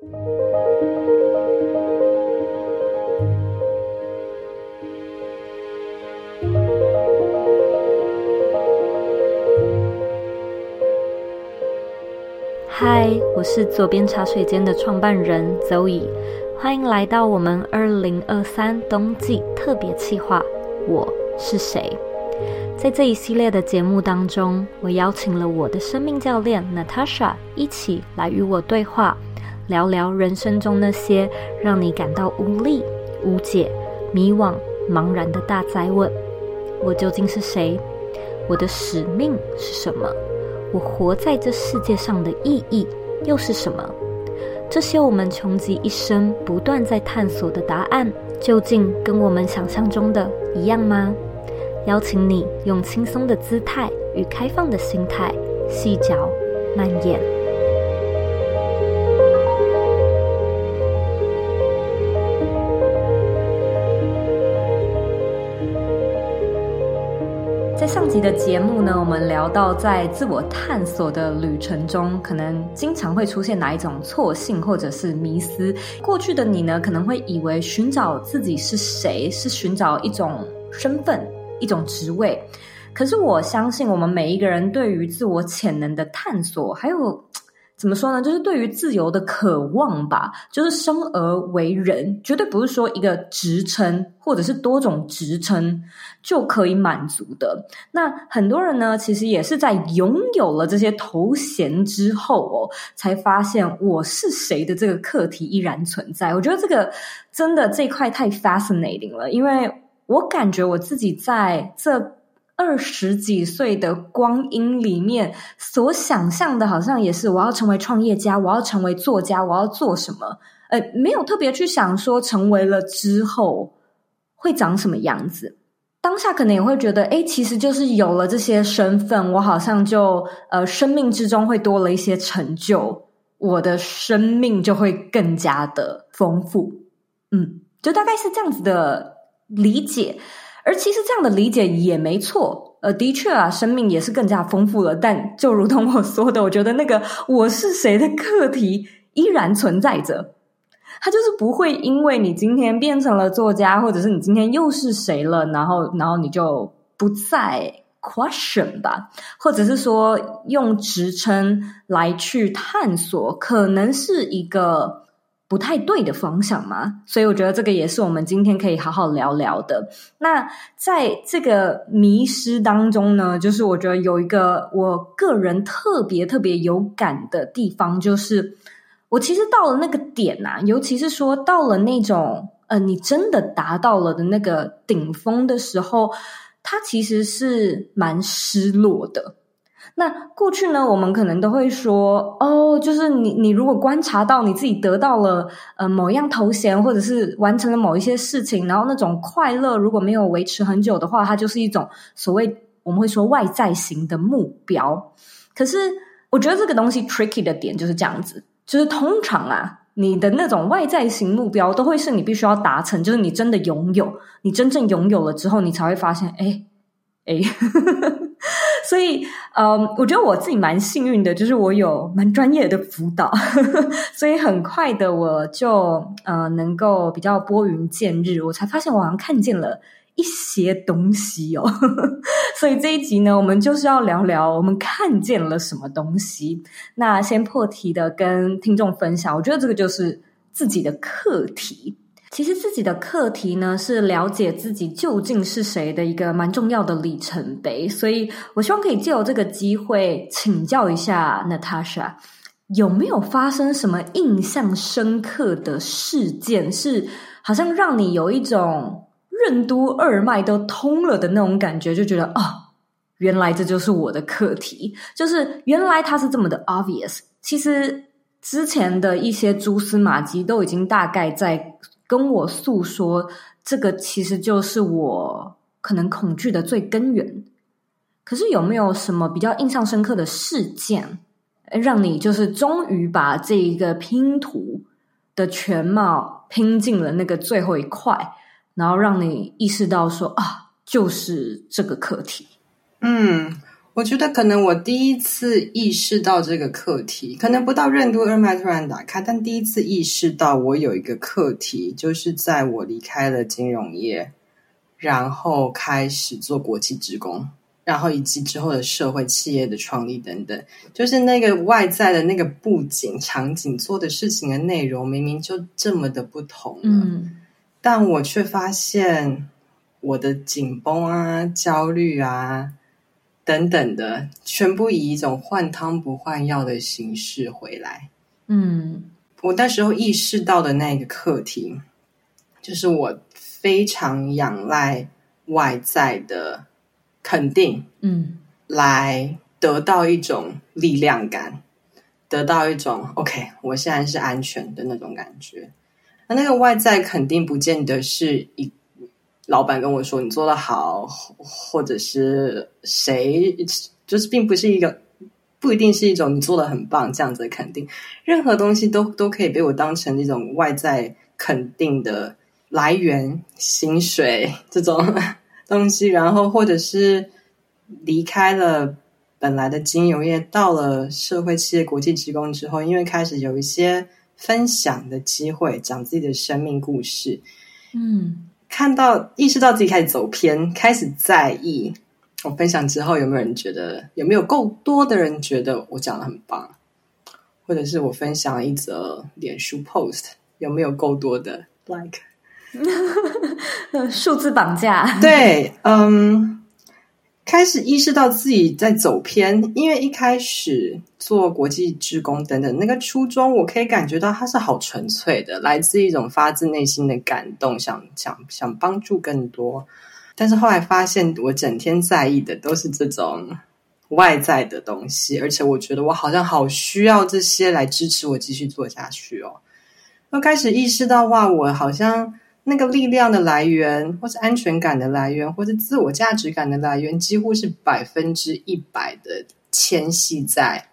嗨，我是左边茶水间的创办人 Zoe，欢迎来到我们二零二三冬季特别企划。我是谁？在这一系列的节目当中，我邀请了我的生命教练 Natasha 一起来与我对话，聊聊人生中那些让你感到无力、无解、迷惘、茫然的大灾问：我究竟是谁？我的使命是什么？我活在这世界上的意义又是什么？这些我们穷极一生不断在探索的答案，究竟跟我们想象中的一样吗？邀请你用轻松的姿态与开放的心态，细嚼慢咽。集的节目呢，我们聊到在自我探索的旅程中，可能经常会出现哪一种错信或者是迷思。过去的你呢，可能会以为寻找自己是谁，是寻找一种身份、一种职位。可是我相信，我们每一个人对于自我潜能的探索，还有。怎么说呢？就是对于自由的渴望吧。就是生而为人，绝对不是说一个职称或者是多种职称就可以满足的。那很多人呢，其实也是在拥有了这些头衔之后哦，才发现我是谁的这个课题依然存在。我觉得这个真的这块太 fascinating 了，因为我感觉我自己在这。二十几岁的光阴里面，所想象的，好像也是我要成为创业家，我要成为作家，我要做什么？呃，没有特别去想说成为了之后会长什么样子。当下可能也会觉得，诶，其实就是有了这些身份，我好像就呃，生命之中会多了一些成就，我的生命就会更加的丰富。嗯，就大概是这样子的理解。而其实这样的理解也没错，呃，的确啊，生命也是更加丰富了。但就如同我说的，我觉得那个我是谁的课题依然存在着，它就是不会因为你今天变成了作家，或者是你今天又是谁了，然后然后你就不再 question 吧，或者是说用职称来去探索，可能是一个。不太对的方向嘛，所以我觉得这个也是我们今天可以好好聊聊的。那在这个迷失当中呢，就是我觉得有一个我个人特别特别有感的地方，就是我其实到了那个点啊，尤其是说到了那种呃，你真的达到了的那个顶峰的时候，它其实是蛮失落的。那过去呢，我们可能都会说，哦，就是你，你如果观察到你自己得到了呃某样头衔，或者是完成了某一些事情，然后那种快乐如果没有维持很久的话，它就是一种所谓我们会说外在型的目标。可是我觉得这个东西 tricky 的点就是这样子，就是通常啊，你的那种外在型目标都会是你必须要达成，就是你真的拥有，你真正拥有了之后，你才会发现，哎，哎。所以，呃，我觉得我自己蛮幸运的，就是我有蛮专业的辅导，所以很快的我就呃能够比较拨云见日，我才发现我好像看见了一些东西哦。所以这一集呢，我们就是要聊聊我们看见了什么东西。那先破题的跟听众分享，我觉得这个就是自己的课题。其实自己的课题呢，是了解自己究竟是谁的一个蛮重要的里程碑，所以我希望可以借由这个机会请教一下 Natasha，有没有发生什么印象深刻的事件，是好像让你有一种任督二脉都通了的那种感觉，就觉得哦，原来这就是我的课题，就是原来它是这么的 obvious。其实之前的一些蛛丝马迹都已经大概在。跟我诉说，这个其实就是我可能恐惧的最根源。可是有没有什么比较印象深刻的事件，让你就是终于把这一个拼图的全貌拼进了那个最后一块，然后让你意识到说啊，就是这个课题。嗯。我觉得可能我第一次意识到这个课题，可能不到任督二脉突然打开，但第一次意识到我有一个课题，就是在我离开了金融业，然后开始做国际职工，然后以及之后的社会企业的创立等等，就是那个外在的那个布景场景做的事情的内容，明明就这么的不同，嗯，但我却发现我的紧绷啊、焦虑啊。等等的，全部以一种换汤不换药的形式回来。嗯，我那时候意识到的那个课题，就是我非常仰赖外在的肯定，嗯，来得到一种力量感，得到一种 OK，我现在是安全的那种感觉。那那个外在肯定，不见得是一。老板跟我说：“你做得好，或者是谁，就是并不是一个，不一定是一种你做得很棒这样子的肯定。任何东西都都可以被我当成一种外在肯定的来源，薪水这种 东西。然后，或者是离开了本来的金融业，到了社会企业国际职工之后，因为开始有一些分享的机会，讲自己的生命故事，嗯。”看到意识到自己开始走偏，开始在意。我分享之后，有没有人觉得？有没有够多的人觉得我讲的很棒？或者是我分享了一则脸书 post，有没有够多的 like？数字绑架？对，嗯。开始意识到自己在走偏，因为一开始做国际职工等等，那个初衷我可以感觉到它是好纯粹的，来自一种发自内心的感动，想想想帮助更多。但是后来发现，我整天在意的都是这种外在的东西，而且我觉得我好像好需要这些来支持我继续做下去哦。我开始意识到，哇，我好像。那个力量的来源，或是安全感的来源，或是自我价值感的来源，几乎是百分之一百的迁徙在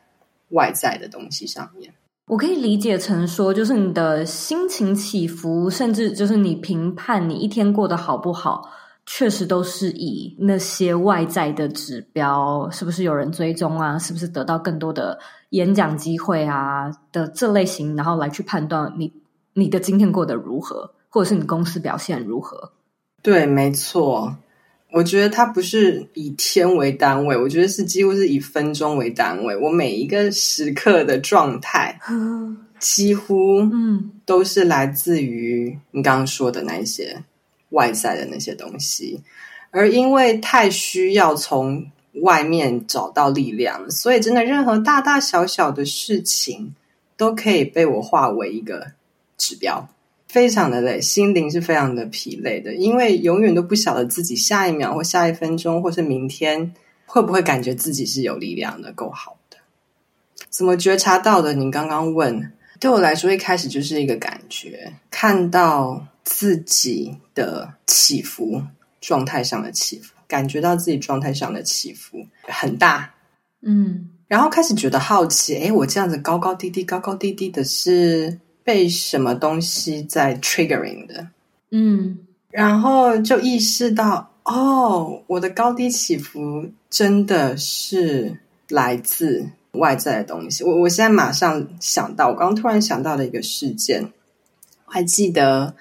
外在的东西上面。我可以理解成说，就是你的心情起伏，甚至就是你评判你一天过得好不好，确实都是以那些外在的指标，是不是有人追踪啊，是不是得到更多的演讲机会啊的这类型，然后来去判断你你的今天过得如何。或者是你公司表现如何？对，没错。我觉得它不是以天为单位，我觉得是几乎是以分钟为单位。我每一个时刻的状态，几乎嗯都是来自于你刚刚说的那一些外在的那些东西。而因为太需要从外面找到力量，所以真的任何大大小小的事情都可以被我化为一个指标。非常的累，心灵是非常的疲累的，因为永远都不晓得自己下一秒或下一分钟，或是明天会不会感觉自己是有力量的、够好的。怎么觉察到的？你刚刚问，对我来说一开始就是一个感觉，看到自己的起伏，状态上的起伏，感觉到自己状态上的起伏很大，嗯，然后开始觉得好奇，诶，我这样子高高低低、高高低低的是。被什么东西在 triggering 的，嗯，然后就意识到，哦，我的高低起伏真的是来自外在的东西。我我现在马上想到，我刚刚突然想到的一个事件，我还记得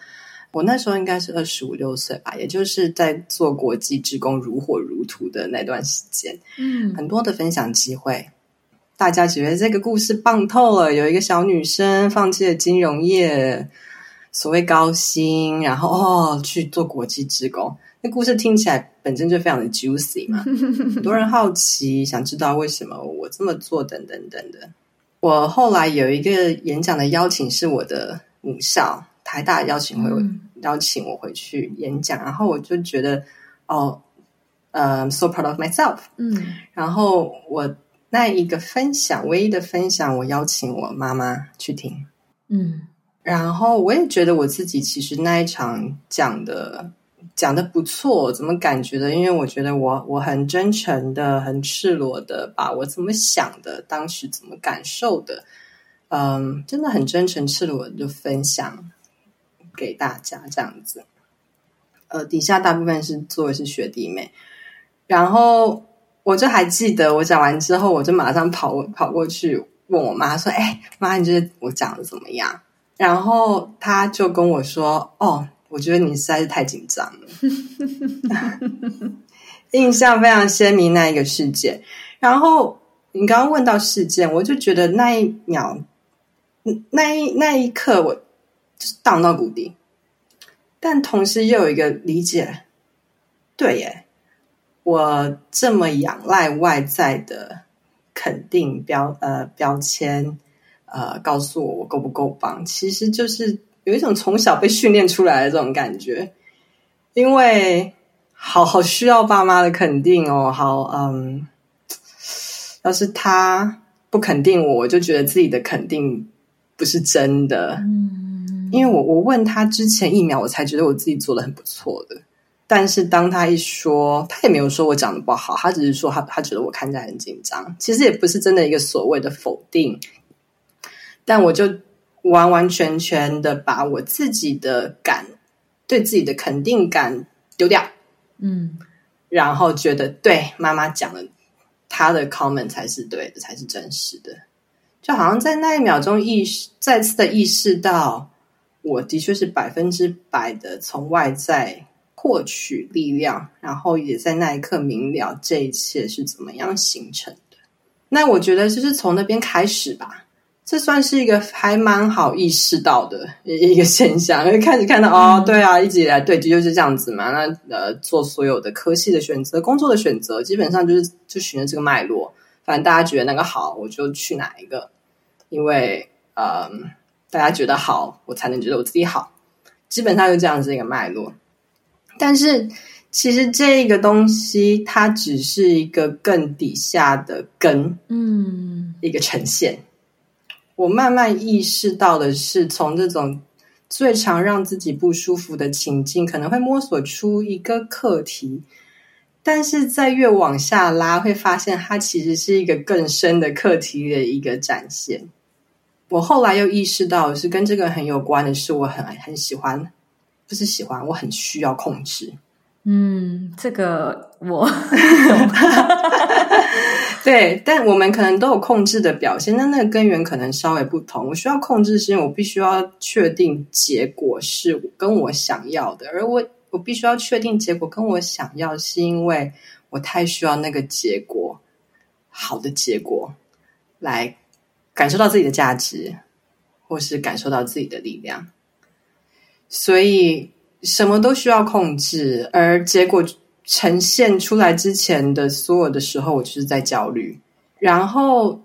我那时候应该是二十五六岁吧，也就是在做国际职工如火如荼的那段时间，嗯，很多的分享机会。大家觉得这个故事棒透了。有一个小女生放弃了金融业，所谓高薪，然后哦去做国际职工。那故事听起来本身就非常的 juicy 嘛，很多人好奇，想知道为什么我这么做，等等等等。我后来有一个演讲的邀请，是我的母校台大邀请回我，嗯、邀请我回去演讲，然后我就觉得哦，呃，so proud of myself，嗯，然后我。那一个分享，唯一的分享，我邀请我妈妈去听，嗯，然后我也觉得我自己其实那一场讲的讲的不错，怎么感觉的？因为我觉得我我很真诚的、很赤裸的把我怎么想的、当时怎么感受的，嗯，真的很真诚、赤裸的就分享给大家这样子。呃，底下大部分是做的是学弟妹，然后。我就还记得，我讲完之后，我就马上跑跑过去问我妈说：“哎，妈，你觉得我讲的怎么样？”然后她就跟我说：“哦，我觉得你实在是太紧张了。” 印象非常鲜明那一个事件。然后你刚刚问到事件，我就觉得那一秒，那一那一刻，我就是荡到谷底。但同时又有一个理解，对耶，我这么仰赖外在的肯定标呃标签，呃告诉我我够不够棒，其实就是有一种从小被训练出来的这种感觉，因为好好需要爸妈的肯定哦，好嗯，要是他不肯定我，我就觉得自己的肯定不是真的，嗯。因为我我问他之前一秒，我才觉得我自己做的很不错的。但是当他一说，他也没有说我讲的不好，他只是说他他觉得我看起来很紧张。其实也不是真的一个所谓的否定，但我就完完全全的把我自己的感对自己的肯定感丢掉，嗯，然后觉得对妈妈讲的他的 comment 才是对的，才是真实的。就好像在那一秒钟意识再次的意识到。我的确是百分之百的从外在获取力量，然后也在那一刻明了这一切是怎么样形成的。那我觉得就是从那边开始吧，这算是一个还蛮好意识到的一 个现象，因为开始看到哦，对啊，一直以来对，的确是这样子嘛。那呃，做所有的科系的选择、工作的选择，基本上就是就循着这个脉络，反正大家觉得那个好，我就去哪一个，因为呃。大家觉得好，我才能觉得我自己好，基本上就这样子一个脉络。但是其实这个东西，它只是一个更底下的根，嗯，一个呈现。我慢慢意识到的是，从这种最常让自己不舒服的情境，可能会摸索出一个课题，但是在越往下拉，会发现它其实是一个更深的课题的一个展现。我后来又意识到，是跟这个很有关的是，我很很喜欢，不是喜欢，我很需要控制。嗯，这个我 对，但我们可能都有控制的表现，但那个根源可能稍微不同。我需要控制，是因为我必须要确定结果是跟我想要的，而我我必须要确定结果跟我想要，是因为我太需要那个结果，好的结果来。感受到自己的价值，或是感受到自己的力量，所以什么都需要控制。而结果呈现出来之前的所有的时候，我就是在焦虑。然后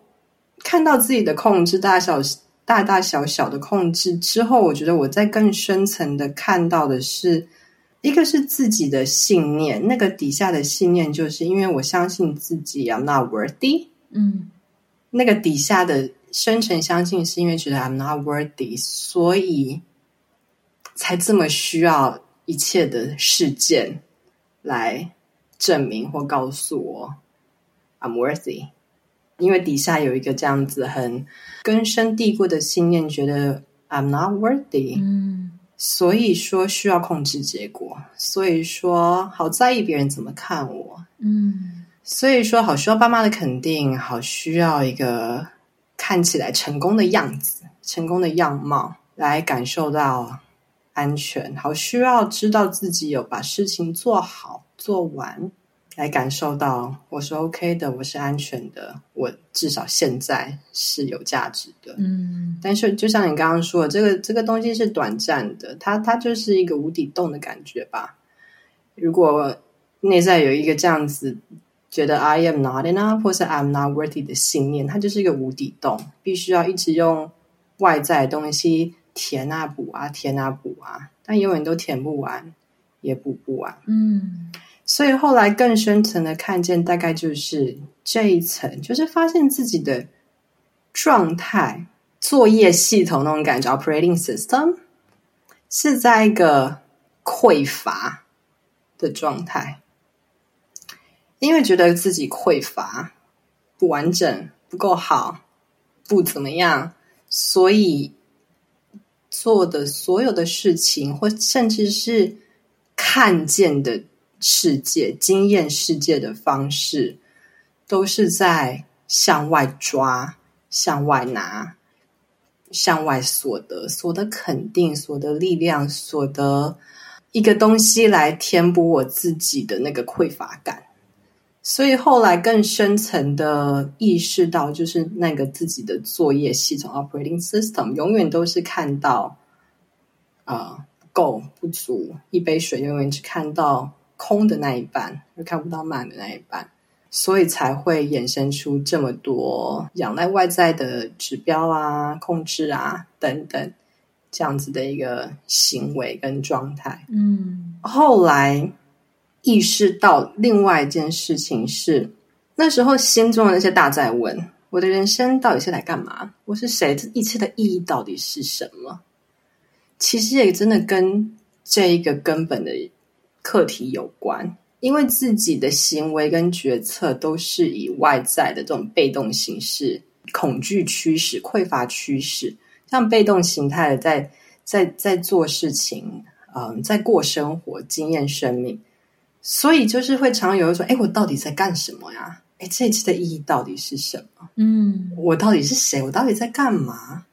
看到自己的控制，大小大大小小的控制之后，我觉得我在更深层的看到的是，一个是自己的信念，那个底下的信念，就是因为我相信自己，I'm not worthy。嗯，那个底下的。深层相信是因为觉得 I'm not worthy，所以才这么需要一切的事件来证明或告诉我 I'm worthy。因为底下有一个这样子很根深蒂固的信念，觉得 I'm not worthy，嗯，所以说需要控制结果，所以说好在意别人怎么看我，嗯，所以说好需要爸妈的肯定，好需要一个。看起来成功的样子，成功的样貌，来感受到安全。好，需要知道自己有把事情做好做完，来感受到我是 OK 的，我是安全的，我至少现在是有价值的。嗯，但是就像你刚刚说的，这个这个东西是短暂的，它它就是一个无底洞的感觉吧。如果内在有一个这样子。觉得 I am not enough 或是 I'm not worthy 的信念，它就是一个无底洞，必须要一直用外在的东西填啊补啊填啊补啊，但永远都填不完，也补不完。嗯，所以后来更深层的看见，大概就是这一层，就是发现自己的状态，作业系统那种感觉，operating system 是在一个匮乏的状态。因为觉得自己匮乏、不完整、不够好、不怎么样，所以做的所有的事情，或甚至是看见的世界、经验世界的方式，都是在向外抓、向外拿、向外所得、所得肯定、所得力量、所得一个东西来填补我自己的那个匮乏感。所以后来更深层的意识到，就是那个自己的作业系统 （operating system） 永远都是看到啊、呃、不够不足，一杯水永远只看到空的那一半，而看不到满的那一半，所以才会衍生出这么多仰赖外在的指标啊、控制啊等等这样子的一个行为跟状态。嗯，后来。意识到另外一件事情是，那时候心中的那些大在问：我的人生到底是来干嘛？我是谁？这一切的意义到底是什么？其实也真的跟这一个根本的课题有关，因为自己的行为跟决策都是以外在的这种被动形式、恐惧驱使、匮乏驱使，像被动形态的在在在做事情，嗯，在过生活、经验生命。所以就是会常常有人说：“哎，我到底在干什么呀？哎，这一次的意义到底是什么？嗯，我到底是谁？我到底在干嘛？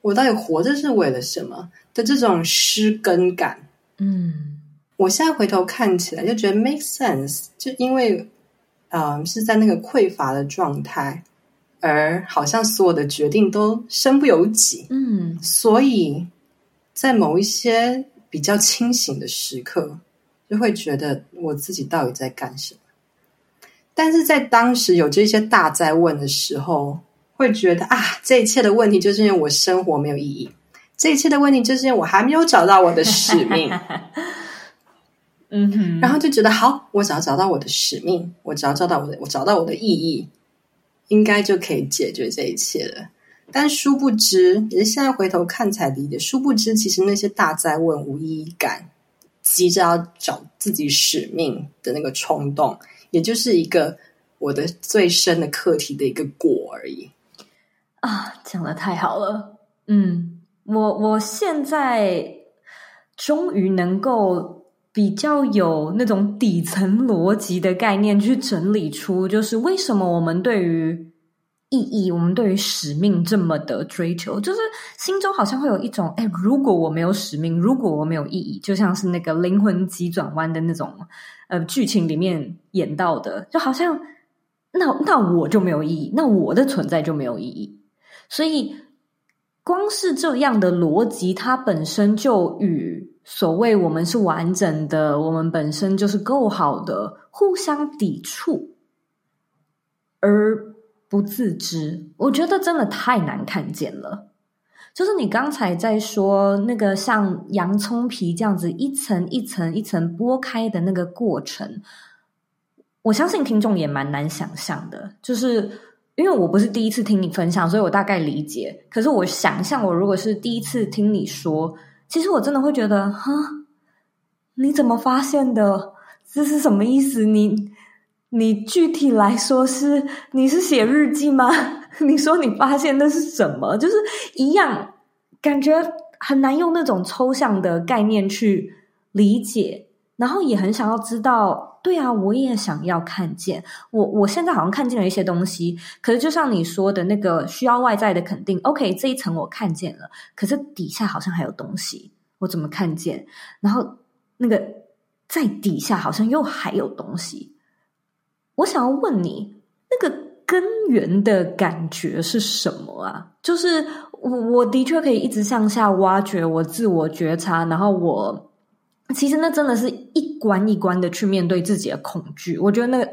我到底活着是为了什么？”的这种失根感。嗯，我现在回头看起来就觉得 make sense，就因为，嗯，是在那个匮乏的状态，而好像所有的决定都身不由己。嗯，所以在某一些比较清醒的时刻。就会觉得我自己到底在干什么？但是在当时有这些大灾问的时候，会觉得啊，这一切的问题就是因为我生活没有意义，这一切的问题就是因为我还没有找到我的使命。嗯哼，然后就觉得好，我只要找到我的使命，我只要找到我的，我找到我的意义，应该就可以解决这一切了。但殊不知，也是现在回头看才理解，殊不知其实那些大灾问无意义感。急着要找自己使命的那个冲动，也就是一个我的最深的课题的一个果而已。啊，讲的太好了。嗯，我我现在终于能够比较有那种底层逻辑的概念去整理出，就是为什么我们对于。意义，我们对于使命这么的追求，就是心中好像会有一种，哎，如果我没有使命，如果我没有意义，就像是那个灵魂急转弯的那种，呃，剧情里面演到的，就好像，那那我就没有意义，那我的存在就没有意义。所以，光是这样的逻辑，它本身就与所谓我们是完整的，我们本身就是够好的，互相抵触，而。不自知，我觉得真的太难看见了。就是你刚才在说那个像洋葱皮这样子一层一层一层剥开的那个过程，我相信听众也蛮难想象的。就是因为我不是第一次听你分享，所以我大概理解。可是我想象，我如果是第一次听你说，其实我真的会觉得，哈，你怎么发现的？这是什么意思？你？你具体来说是你是写日记吗？你说你发现那是什么？就是一样，感觉很难用那种抽象的概念去理解，然后也很想要知道。对啊，我也想要看见。我我现在好像看见了一些东西，可是就像你说的那个需要外在的肯定。OK，这一层我看见了，可是底下好像还有东西，我怎么看见？然后那个在底下好像又还有东西。我想要问你，那个根源的感觉是什么啊？就是我我的确可以一直向下挖掘，我自我觉察，然后我其实那真的是一关一关的去面对自己的恐惧。我觉得那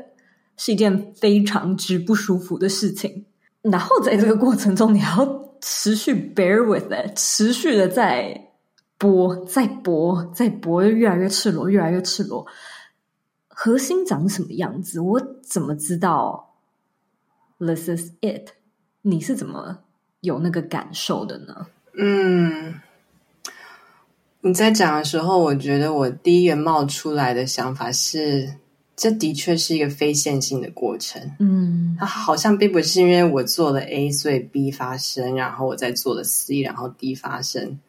是一件非常之不舒服的事情。然后在这个过程中，你要持续 bear with it，持续的在剥，再剥，再剥，越来越赤裸，越来越赤裸。核心长什么样子？我怎么知道？This is it。你是怎么有那个感受的呢？嗯，你在讲的时候，我觉得我第一个冒出来的想法是，这的确是一个非线性的过程。嗯，它好像并不是因为我做了 A，所以 B 发生，然后我再做了 C，然后 D 发生。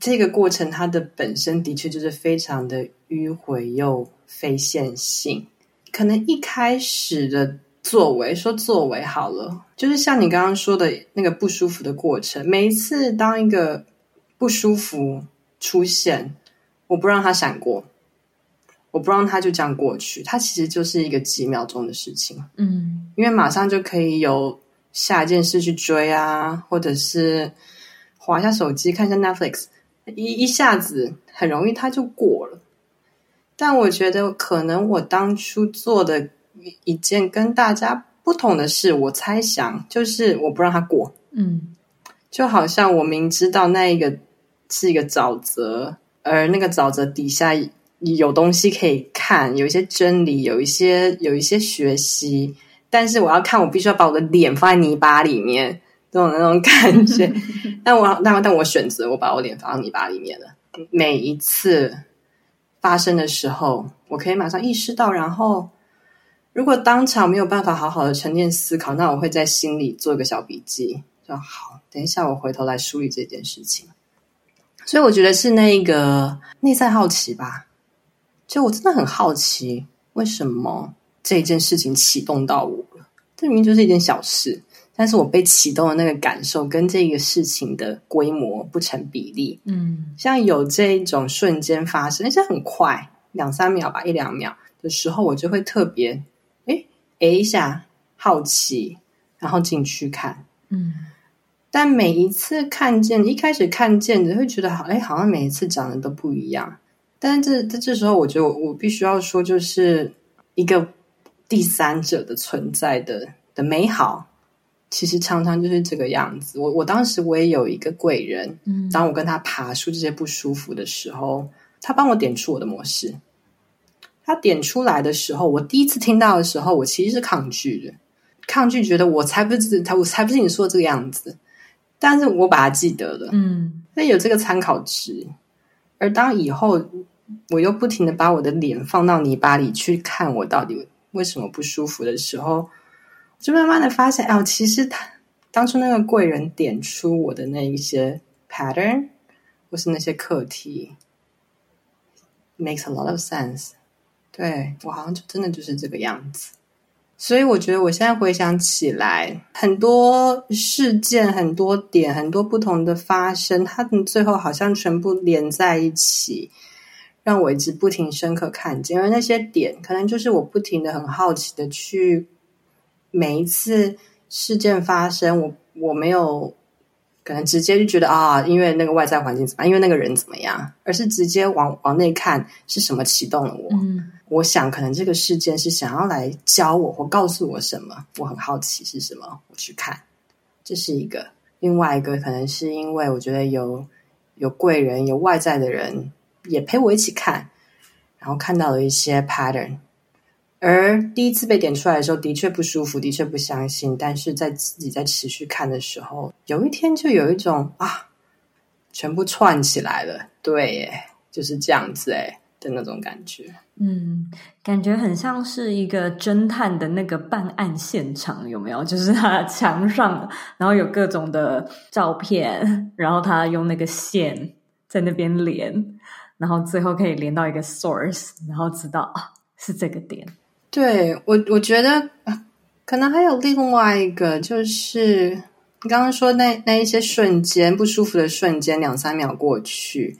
这个过程它的本身的确就是非常的迂回又非线性，可能一开始的作为，说作为好了，就是像你刚刚说的那个不舒服的过程。每一次当一个不舒服出现，我不让它闪过，我不让它就这样过去，它其实就是一个几秒钟的事情。嗯，因为马上就可以有下一件事去追啊，或者是划一下手机，看一下 Netflix，一一下子很容易它就过了。但我觉得可能我当初做的。一件跟大家不同的事，我猜想就是我不让它过，嗯，就好像我明知道那一个是一个沼泽，而那个沼泽底下有东西可以看，有一些真理，有一些有一些学习，但是我要看，我必须要把我的脸放在泥巴里面，这种那种感觉。但我但但我选择我把我脸放到泥巴里面了。每一次发生的时候，我可以马上意识到，然后。如果当场没有办法好好的沉淀思考，那我会在心里做一个小笔记，说好，等一下我回头来梳理这件事情。所以我觉得是那个内在好奇吧，就我真的很好奇，为什么这件事情启动到我了？这明明就是一件小事，但是我被启动的那个感受跟这个事情的规模不成比例。嗯，像有这一种瞬间发生，而且很快，两三秒吧，一两秒的时候，我就会特别。诶一下，好奇，然后进去看，嗯，但每一次看见，一开始看见，你会觉得好，哎好像每一次长得都不一样。但是这这这时候，我觉得我，我必须要说，就是一个第三者的存在的的美好，其实常常就是这个样子。我我当时我也有一个贵人，嗯，当我跟他爬出这些不舒服的时候，他帮我点出我的模式。他点出来的时候，我第一次听到的时候，我其实是抗拒的，抗拒觉得我才不是他，我才不是你说的这个样子。但是我把它记得了，嗯，所以有这个参考值。而当以后我又不停的把我的脸放到泥巴里去看我到底为什么不舒服的时候，就慢慢的发现，哦，其实他当初那个贵人点出我的那一些 pattern，或是那些课题，makes a lot of sense。对，我好像就真的就是这个样子，所以我觉得我现在回想起来，很多事件、很多点、很多不同的发生，它们最后好像全部连在一起，让我一直不停深刻看见。而那些点，可能就是我不停的很好奇的去每一次事件发生，我我没有。可能直接就觉得啊，因为那个外在环境怎么样，因为那个人怎么样，而是直接往往内看是什么启动了我。嗯，我想可能这个事件是想要来教我或告诉我什么，我很好奇是什么，我去看。这是一个，另外一个可能是因为我觉得有有贵人，有外在的人也陪我一起看，然后看到了一些 pattern。而第一次被点出来的时候，的确不舒服，的确不相信。但是在自己在持续看的时候，有一天就有一种啊，全部串起来了，对耶，就是这样子诶的那种感觉。嗯，感觉很像是一个侦探的那个办案现场，有没有？就是他墙上，然后有各种的照片，然后他用那个线在那边连，然后最后可以连到一个 source，然后知道啊，是这个点。对，我，我觉得可能还有另外一个，就是你刚刚说那那一些瞬间不舒服的瞬间，两三秒过去，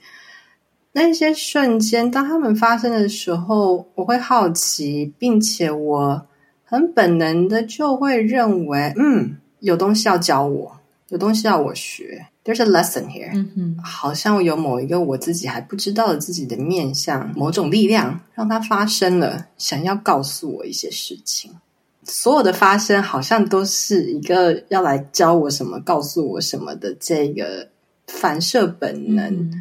那些瞬间，当他们发生的时候，我会好奇，并且我很本能的就会认为，嗯，有东西要教我，有东西要我学。There's a lesson here，嗯哼，好像有某一个我自己还不知道的自己的面向，某种力量让它发生了，想要告诉我一些事情。所有的发生好像都是一个要来教我什么、告诉我什么的这个反射本能，嗯、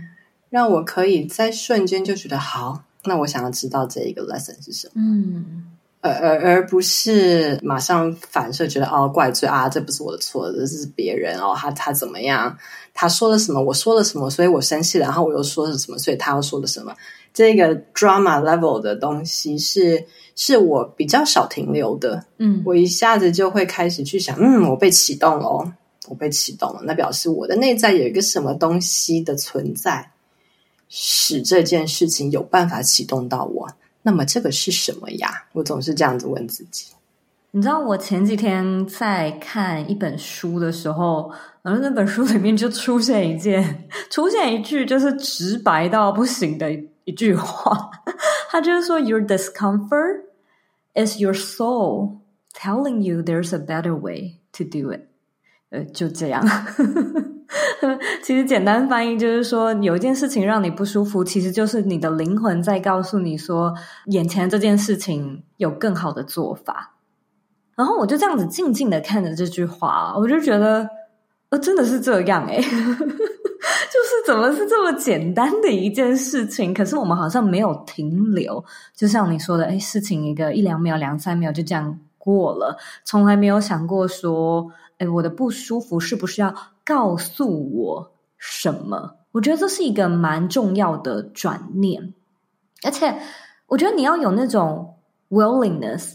让我可以在瞬间就觉得好。那我想要知道这一个 lesson 是什么？嗯。而而而不是马上反射觉得哦，怪罪啊，这不是我的错，这是别人哦，他他怎么样？他说了什么？我说了什么？所以我生气了，然后我又说了什么？所以他又说了什么？这个 drama level 的东西是是我比较少停留的。嗯，我一下子就会开始去想，嗯，我被启动了哦，我被启动了，那表示我的内在有一个什么东西的存在，使这件事情有办法启动到我。那么这个是什么呀？我总是这样子问自己。你知道我前几天在看一本书的时候，然后那本书里面就出现一件，出现一句就是直白到不行的一句话，他就是说：“Your discomfort is your soul telling you there's a better way to do it。”呃，就这样。其实简单翻译就是说，有一件事情让你不舒服，其实就是你的灵魂在告诉你说，眼前这件事情有更好的做法。然后我就这样子静静的看着这句话，我就觉得，呃，真的是这样诶 就是怎么是这么简单的一件事情，可是我们好像没有停留，就像你说的，诶事情一个一两秒、两三秒就这样过了，从来没有想过说，诶我的不舒服是不是要告诉我什么？我觉得这是一个蛮重要的转念，而且我觉得你要有那种 willingness。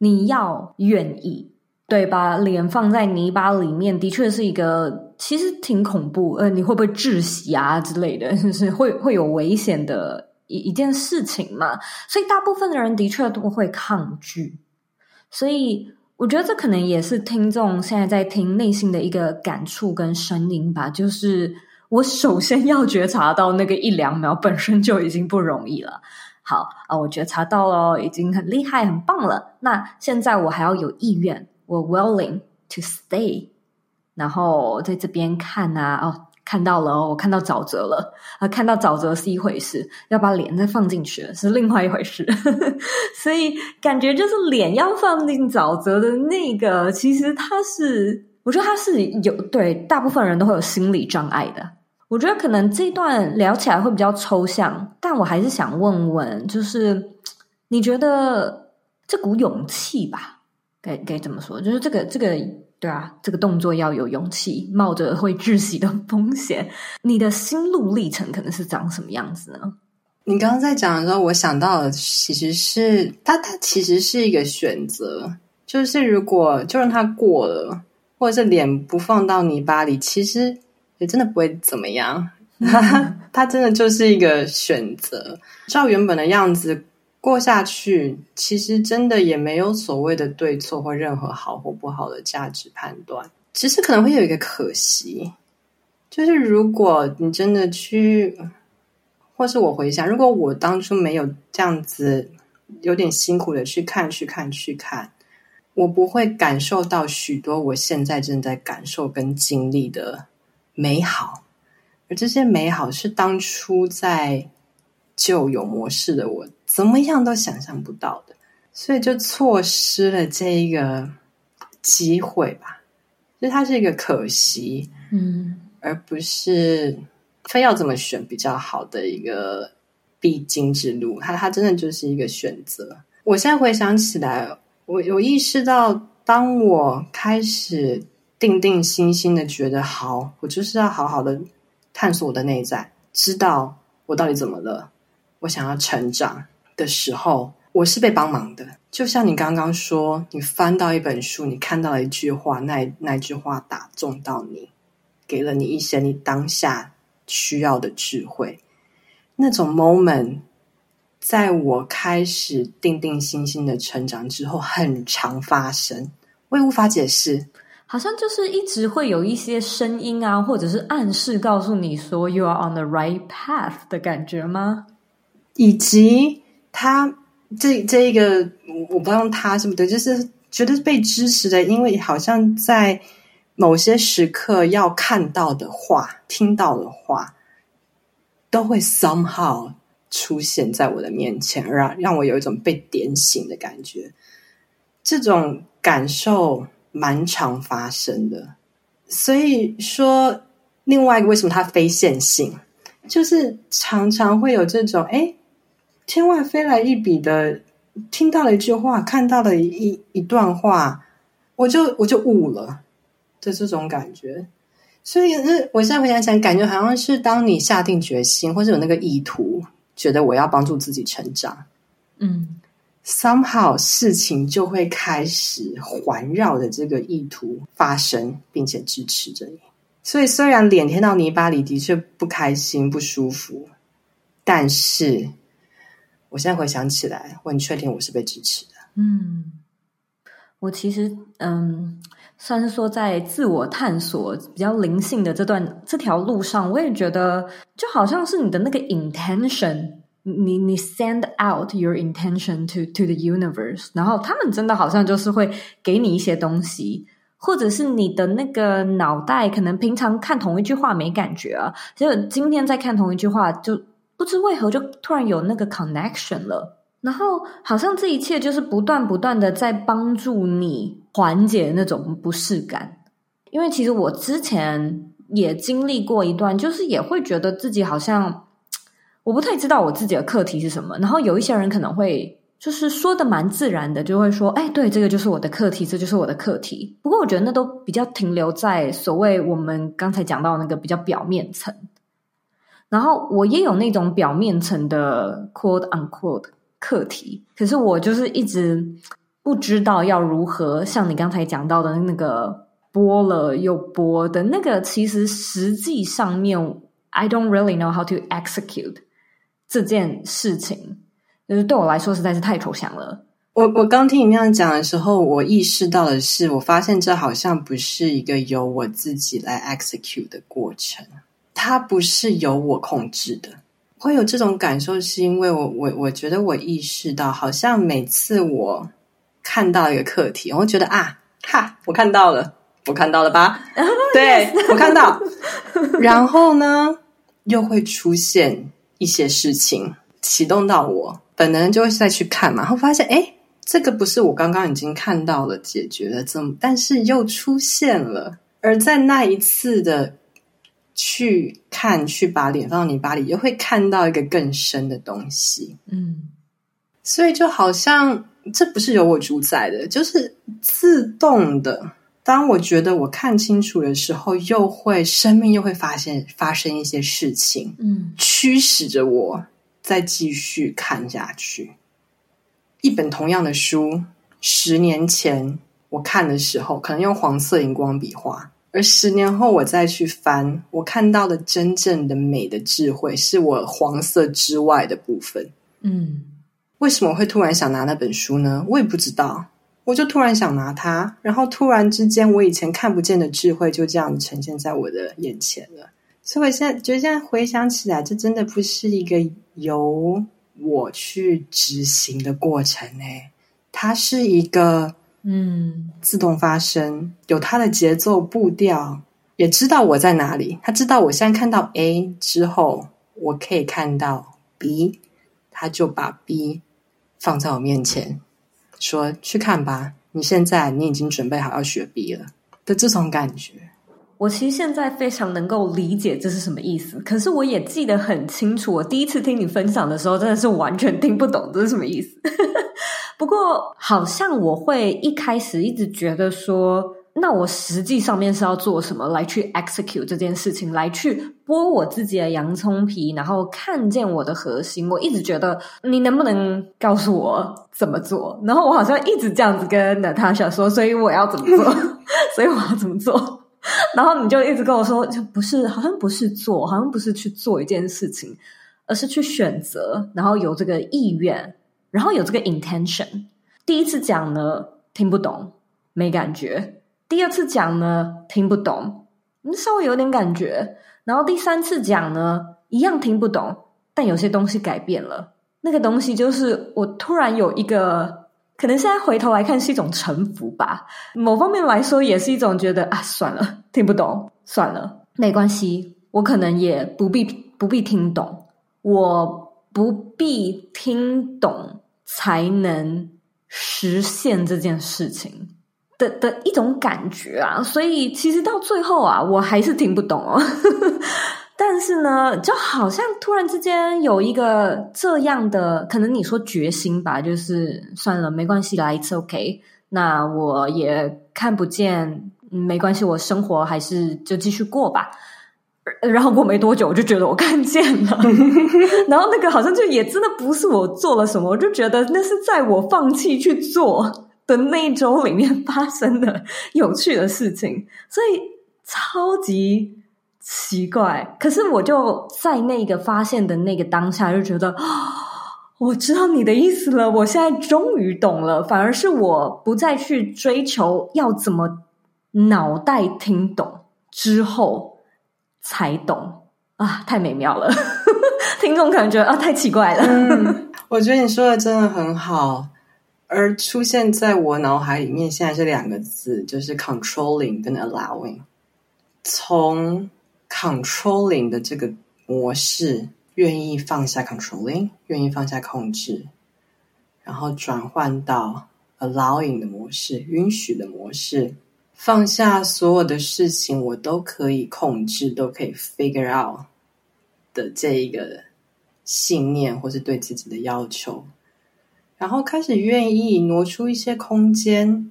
你要愿意，对，把脸放在泥巴里面，的确是一个其实挺恐怖，呃，你会不会窒息啊之类的，就是会会有危险的一一件事情嘛。所以大部分的人的确都会抗拒。所以我觉得这可能也是听众现在在听内心的一个感触跟声音吧。就是我首先要觉察到那个一两秒本身就已经不容易了。好啊，我觉察到了，已经很厉害，很棒了。那现在我还要有意愿，我 willing to stay，然后在这边看啊，哦，看到了，我看到沼泽了啊，看到沼泽是一回事，要把脸再放进去是另外一回事。所以感觉就是脸要放进沼泽的那个，其实它是，我觉得它是有，对，大部分人都会有心理障碍的。我觉得可能这段聊起来会比较抽象，但我还是想问问，就是你觉得这股勇气吧，该该怎么说？就是这个这个对啊，这个动作要有勇气，冒着会窒息的风险，你的心路历程可能是长什么样子呢？你刚刚在讲的时候，我想到的其实是它，它其实是一个选择，就是如果就让它过了，或者是脸不放到泥巴里，其实。也真的不会怎么样，它 它真的就是一个选择，照原本的样子过下去，其实真的也没有所谓的对错或任何好或不好的价值判断，其实可能会有一个可惜，就是如果你真的去，或是我回想，如果我当初没有这样子有点辛苦的去看、去看、去看，我不会感受到许多我现在正在感受跟经历的。美好，而这些美好是当初在旧有模式的我怎么样都想象不到的，所以就错失了这一个机会吧。就它是一个可惜，嗯，而不是非要怎么选比较好的一个必经之路。它它真的就是一个选择。我现在回想起来，我我意识到，当我开始。定定心心的觉得好，我就是要好好的探索我的内在，知道我到底怎么了。我想要成长的时候，我是被帮忙的。就像你刚刚说，你翻到一本书，你看到了一句话，那那句话打中到你，给了你一些你当下需要的智慧。那种 moment，在我开始定定心心的成长之后，很常发生，我也无法解释。好像就是一直会有一些声音啊，或者是暗示告诉你说 “you are on the right path” 的感觉吗？以及他这这一个，我不知道他是不是对，就是觉得被支持的，因为好像在某些时刻要看到的话、听到的话，都会 somehow 出现在我的面前，让让我有一种被点醒的感觉。这种感受。蛮常发生的，所以说，另外一个为什么它非线性，就是常常会有这种哎，天外飞来一笔的，听到了一句话，看到了一一段话，我就我就悟了的这种感觉。所以，那我现在回想起来，感觉好像是当你下定决心，或者有那个意图，觉得我要帮助自己成长，嗯。somehow 事情就会开始环绕着这个意图发生，并且支持着你。所以虽然脸贴到泥巴里的确不开心、不舒服，但是我现在回想起来，我很确定我是被支持的。嗯，我其实嗯，算是说在自我探索比较灵性的这段这条路上，我也觉得就好像是你的那个 intention，你你 send out your intention to to the universe，然后他们真的好像就是会给你一些东西，或者是你的那个脑袋可能平常看同一句话没感觉啊，结果今天在看同一句话，就不知为何就突然有那个 connection 了。然后好像这一切就是不断不断的在帮助你缓解那种不适感，因为其实我之前也经历过一段，就是也会觉得自己好像我不太知道我自己的课题是什么。然后有一些人可能会就是说的蛮自然的，就会说：“哎，对，这个就是我的课题，这就是我的课题。”不过我觉得那都比较停留在所谓我们刚才讲到那个比较表面层。然后我也有那种表面层的 quote unquote。课题，可是我就是一直不知道要如何像你刚才讲到的那个播了又播的那个，其实实际上面 I don't really know how to execute 这件事情，就是对我来说实在是太抽象了。我我刚听你那样讲的时候，我意识到的是，我发现这好像不是一个由我自己来 execute 的过程，它不是由我控制的。会有这种感受，是因为我我我觉得我意识到，好像每次我看到一个课题，我会觉得啊哈，我看到了，我看到了吧？对，我看到，然后呢，又会出现一些事情，启动到我本能就会再去看嘛，然后发现哎，这个不是我刚刚已经看到了解决了这么，但是又出现了，而在那一次的。去看，去把脸放到泥巴里，又会看到一个更深的东西。嗯，所以就好像这不是由我主宰的，就是自动的。当我觉得我看清楚的时候，又会生命又会发现发生一些事情，嗯，驱使着我再继续看下去。一本同样的书，十年前我看的时候，可能用黄色荧光笔画。而十年后，我再去翻，我看到的真正的美的智慧，是我黄色之外的部分。嗯，为什么会突然想拿那本书呢？我也不知道，我就突然想拿它，然后突然之间，我以前看不见的智慧就这样呈现在我的眼前了。所以我现在觉得，现在回想起来，这真的不是一个由我去执行的过程，哎，它是一个。嗯，自动发生，有它的节奏步调，也知道我在哪里。他知道我现在看到 A 之后，我可以看到 B，他就把 B 放在我面前，说：“去看吧，你现在你已经准备好要学 B 了。”的这种感觉，我其实现在非常能够理解这是什么意思。可是我也记得很清楚，我第一次听你分享的时候，真的是完全听不懂这是什么意思。不过，好像我会一开始一直觉得说，那我实际上面是要做什么来去 execute 这件事情，来去剥我自己的洋葱皮，然后看见我的核心。我一直觉得，你能不能告诉我怎么做？然后我好像一直这样子跟 Natasha 说，所以我要怎么做？所以我要怎么做？然后你就一直跟我说，就不是，好像不是做，好像不是去做一件事情，而是去选择，然后有这个意愿。然后有这个 intention，第一次讲呢听不懂，没感觉；第二次讲呢听不懂，稍微有点感觉；然后第三次讲呢一样听不懂，但有些东西改变了。那个东西就是我突然有一个，可能现在回头来看是一种臣服吧。某方面来说也是一种觉得啊，算了，听不懂，算了，没关系，我可能也不必不必听懂，我。不必听懂才能实现这件事情的的一种感觉啊，所以其实到最后啊，我还是听不懂哦。但是呢，就好像突然之间有一个这样的，可能你说决心吧，就是算了，没关系啦，It's OK。那我也看不见，没关系，我生活还是就继续过吧。然后过没多久，我就觉得我看见了，然后那个好像就也真的不是我做了什么，我就觉得那是在我放弃去做的那一周里面发生的有趣的事情，所以超级奇怪。可是我就在那个发现的那个当下，就觉得我知道你的意思了，我现在终于懂了。反而是我不再去追求要怎么脑袋听懂之后才懂啊，太美妙了。听众可能觉得啊，太奇怪了。嗯，我觉得你说的真的很好。而出现在我脑海里面，现在是两个字，就是 controlling 跟 allowing。从 controlling 的这个模式。愿意放下 controlling，愿意放下控制，然后转换到 allowing 的模式，允许的模式，放下所有的事情我都可以控制，都可以 figure out 的这一个信念，或是对自己的要求，然后开始愿意挪出一些空间，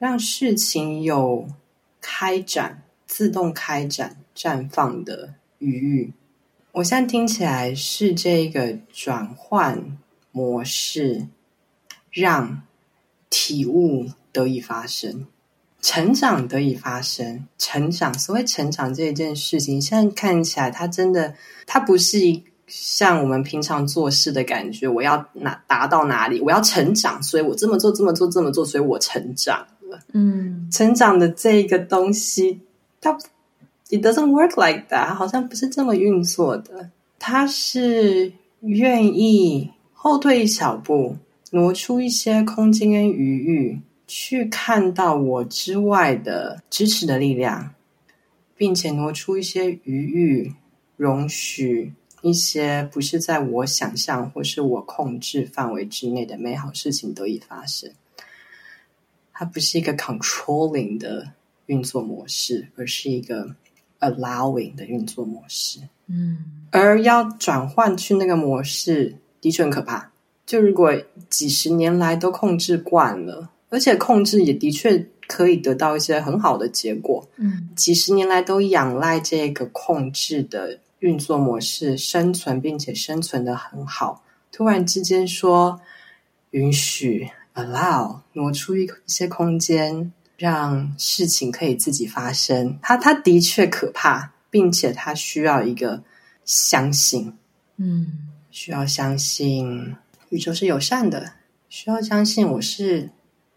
让事情有开展、自动开展、绽放的余裕。我现在听起来是这个转换模式，让体悟得以发生，成长得以发生。成长，所谓成长这一件事情，现在看起来，它真的，它不是像我们平常做事的感觉。我要哪达到哪里，我要成长，所以我这么做，这么做，这么做，所以我成长了。嗯，成长的这个东西，它。It doesn't work like that，好像不是这么运作的。它是愿意后退一小步，挪出一些空间跟余裕，去看到我之外的支持的力量，并且挪出一些余裕，容许一些不是在我想象或是我控制范围之内的美好事情得以发生。它不是一个 controlling 的运作模式，而是一个。allowing 的运作模式，嗯，而要转换去那个模式，的确很可怕。就如果几十年来都控制惯了，而且控制也的确可以得到一些很好的结果，嗯，几十年来都仰赖这个控制的运作模式生存，并且生存的很好。突然之间说允许 allow 挪出一一些空间。让事情可以自己发生，它它的确可怕，并且它需要一个相信，嗯，需要相信宇宙是友善的，需要相信我是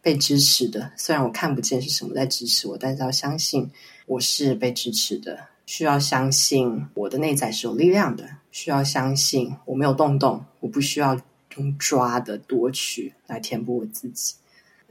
被支持的，虽然我看不见是什么在支持我，但是要相信我是被支持的，需要相信我的内在是有力量的，需要相信我没有洞洞，我不需要用抓的夺取来填补我自己，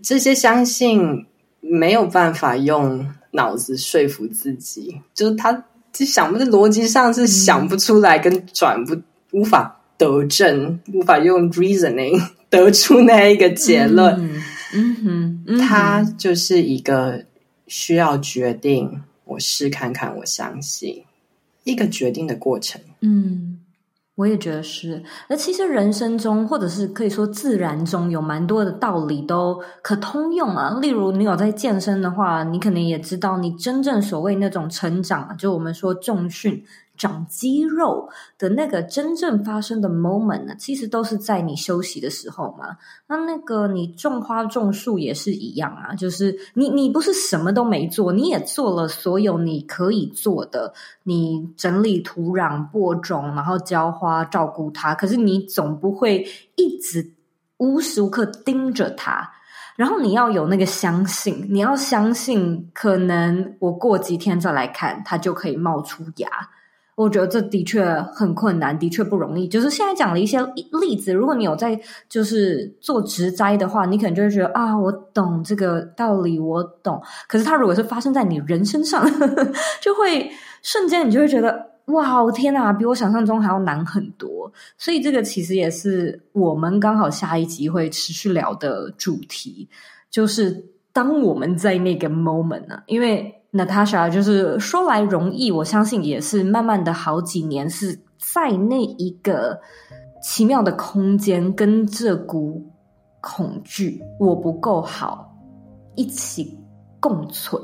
这些相信。没有办法用脑子说服自己，就是他就想不，逻辑上是想不出来，跟转不无法得证，无法用 reasoning 得出那一个结论。嗯，嗯哼，嗯哼，他就是一个需要决定，我试看看，我相信一个决定的过程。嗯。我也觉得是，而其实人生中，或者是可以说自然中有蛮多的道理都可通用啊。例如，你有在健身的话，你可能也知道，你真正所谓那种成长，就我们说重训。长肌肉的那个真正发生的 moment 呢，其实都是在你休息的时候嘛。那那个你种花种树也是一样啊，就是你你不是什么都没做，你也做了所有你可以做的，你整理土壤、播种，然后浇花、照顾它。可是你总不会一直无时无刻盯着它，然后你要有那个相信，你要相信，可能我过几天再来看，它就可以冒出芽。我觉得这的确很困难，的确不容易。就是现在讲了一些例子，如果你有在就是做植栽的话，你可能就会觉得啊，我懂这个道理，我懂。可是它如果是发生在你人身上，呵呵，就会瞬间你就会觉得哇，天哪，比我想象中还要难很多。所以这个其实也是我们刚好下一集会持续聊的主题，就是当我们在那个 moment 呢，因为。Natasha 就是说来容易，我相信也是慢慢的好几年是在那一个奇妙的空间，跟这股恐惧我不够好一起共存。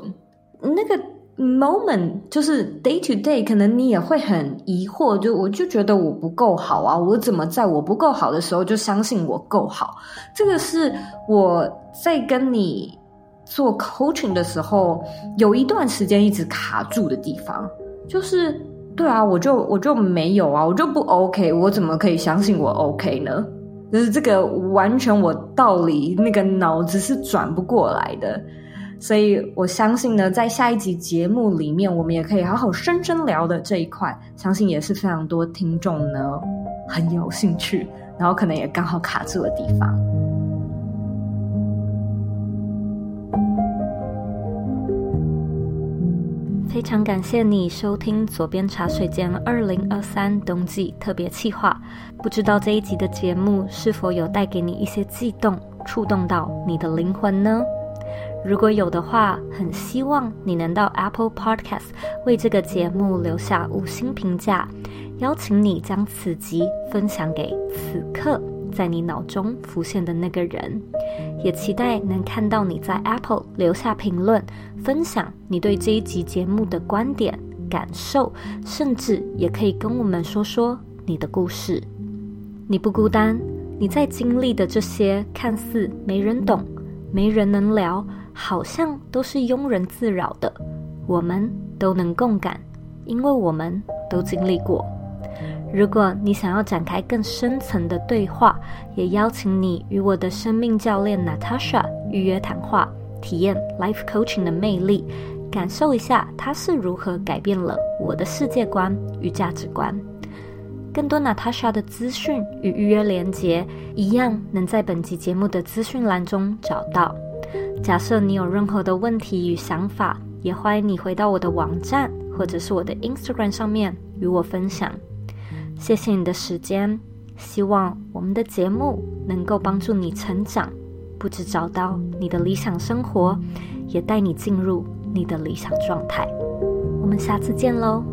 那个 moment 就是 day to day，可能你也会很疑惑，就我就觉得我不够好啊，我怎么在我不够好的时候就相信我够好？这个是我在跟你。做 coaching 的时候，有一段时间一直卡住的地方，就是对啊，我就我就没有啊，我就不 OK，我怎么可以相信我 OK 呢？就是这个完全我道理那个脑子是转不过来的。所以我相信呢，在下一集节目里面，我们也可以好好深深聊的这一块，相信也是非常多听众呢很有兴趣，然后可能也刚好卡住的地方。非常感谢你收听左边茶水间二零二三冬季特别企划，不知道这一集的节目是否有带给你一些悸动，触动到你的灵魂呢？如果有的话，很希望你能到 Apple Podcast 为这个节目留下五星评价，邀请你将此集分享给此刻在你脑中浮现的那个人，也期待能看到你在 Apple 留下评论，分享你对这一集节目的观点、感受，甚至也可以跟我们说说你的故事。你不孤单，你在经历的这些看似没人懂、没人能聊。好像都是庸人自扰的，我们都能共感，因为我们都经历过。如果你想要展开更深层的对话，也邀请你与我的生命教练 Natasha 预约谈话，体验 Life Coaching 的魅力，感受一下它是如何改变了我的世界观与价值观。更多 Natasha 的资讯与预约连接，一样能在本集节目的资讯栏中找到。假设你有任何的问题与想法，也欢迎你回到我的网站或者是我的 Instagram 上面与我分享。谢谢你的时间，希望我们的节目能够帮助你成长，不止找到你的理想生活，也带你进入你的理想状态。我们下次见喽。